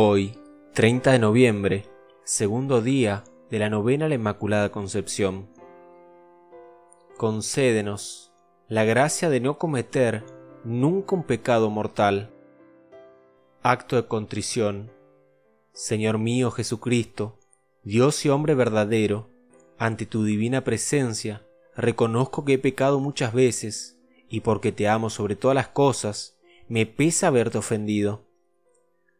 Hoy, 30 de noviembre, segundo día de la novena a la Inmaculada Concepción. Concédenos la gracia de no cometer nunca un pecado mortal. Acto de contrición. Señor mío Jesucristo, Dios y hombre verdadero, ante tu divina presencia, reconozco que he pecado muchas veces, y porque te amo sobre todas las cosas, me pesa haberte ofendido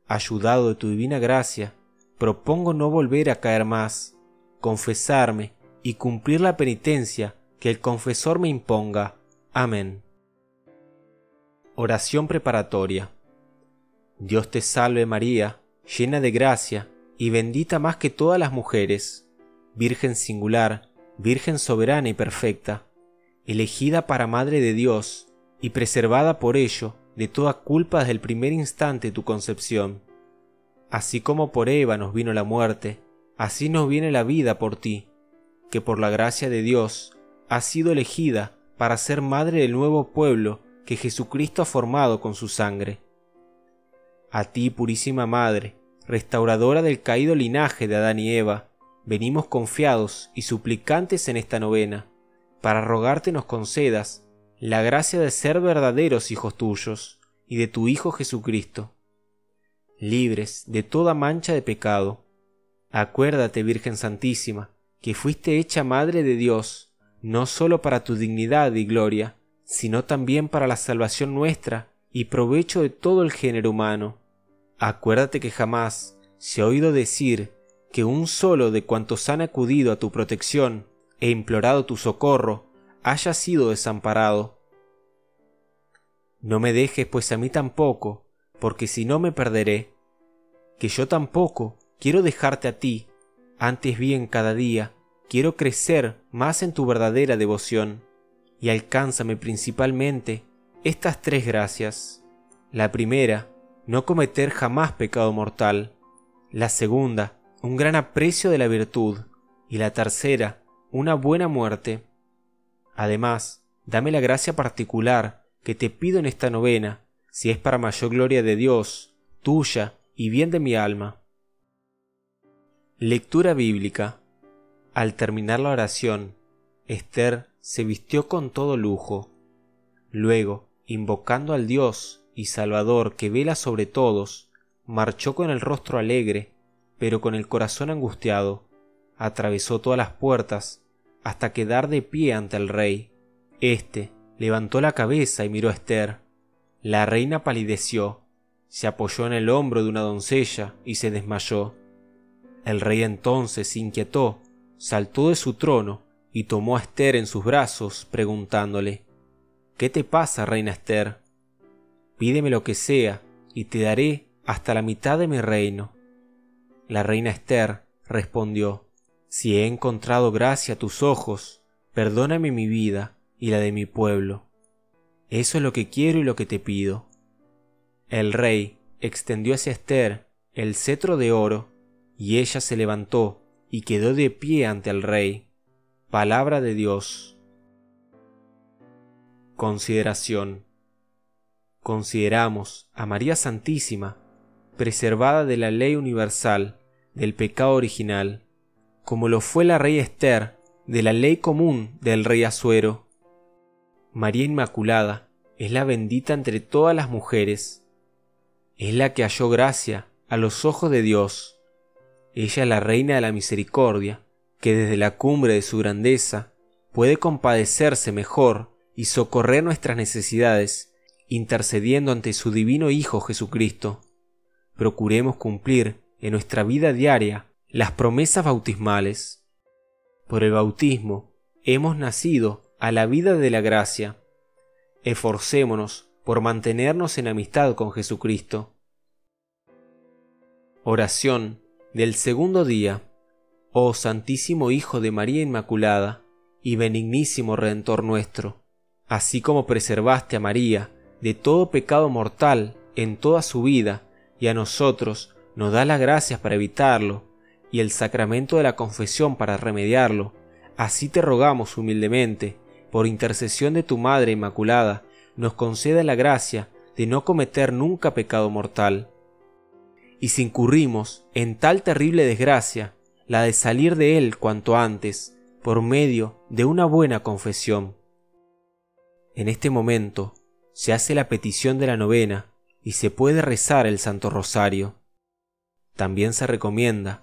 ayudado de tu divina gracia, propongo no volver a caer más, confesarme y cumplir la penitencia que el confesor me imponga. Amén. Oración preparatoria. Dios te salve María, llena de gracia y bendita más que todas las mujeres, Virgen singular, Virgen soberana y perfecta, elegida para Madre de Dios y preservada por ello de toda culpa desde el primer instante de tu concepción. Así como por Eva nos vino la muerte, así nos viene la vida por ti, que por la gracia de Dios has sido elegida para ser madre del nuevo pueblo que Jesucristo ha formado con su sangre. A ti, purísima Madre, restauradora del caído linaje de Adán y Eva, venimos confiados y suplicantes en esta novena, para rogarte nos concedas la gracia de ser verdaderos hijos tuyos y de tu Hijo Jesucristo, libres de toda mancha de pecado. Acuérdate, Virgen Santísima, que fuiste hecha Madre de Dios, no sólo para tu dignidad y gloria, sino también para la salvación nuestra y provecho de todo el género humano. Acuérdate que jamás se ha oído decir que un solo de cuantos han acudido a tu protección e implorado tu socorro haya sido desamparado. No me dejes pues a mí tampoco, porque si no me perderé. Que yo tampoco quiero dejarte a ti, antes bien cada día quiero crecer más en tu verdadera devoción, y alcánzame principalmente estas tres gracias. La primera, no cometer jamás pecado mortal. La segunda, un gran aprecio de la virtud. Y la tercera, una buena muerte. Además, dame la gracia particular que te pido en esta novena, si es para mayor gloria de Dios, tuya y bien de mi alma. Lectura bíblica. Al terminar la oración, Esther se vistió con todo lujo. Luego, invocando al Dios y Salvador que vela sobre todos, marchó con el rostro alegre, pero con el corazón angustiado, atravesó todas las puertas hasta quedar de pie ante el rey. Este levantó la cabeza y miró a Esther. La reina palideció, se apoyó en el hombro de una doncella y se desmayó. El rey entonces se inquietó, saltó de su trono y tomó a Esther en sus brazos, preguntándole ¿Qué te pasa, reina Esther? Pídeme lo que sea, y te daré hasta la mitad de mi reino. La reina Esther respondió Si he encontrado gracia a tus ojos, perdóname mi vida y la de mi pueblo. Eso es lo que quiero y lo que te pido. El rey extendió hacia Esther el cetro de oro, y ella se levantó y quedó de pie ante el rey. Palabra de Dios. Consideración. Consideramos a María Santísima, preservada de la ley universal del pecado original, como lo fue la rey Esther de la ley común del rey Asuero María Inmaculada es la bendita entre todas las mujeres. Es la que halló gracia a los ojos de Dios. Ella es la reina de la misericordia, que desde la cumbre de su grandeza puede compadecerse mejor y socorrer nuestras necesidades, intercediendo ante su divino Hijo Jesucristo. Procuremos cumplir en nuestra vida diaria las promesas bautismales. Por el bautismo hemos nacido a la vida de la gracia. Esforcémonos por mantenernos en amistad con Jesucristo. Oración del segundo día. Oh Santísimo Hijo de María Inmaculada y benignísimo Redentor nuestro, así como preservaste a María de todo pecado mortal en toda su vida y a nosotros nos da las gracias para evitarlo y el sacramento de la confesión para remediarlo, así te rogamos humildemente por intercesión de tu Madre Inmaculada, nos conceda la gracia de no cometer nunca pecado mortal. y si incurrimos en tal terrible desgracia, la de salir de él cuanto antes, por medio de una buena confesión. En este momento se hace la petición de la novena y se puede rezar el Santo Rosario. También se recomienda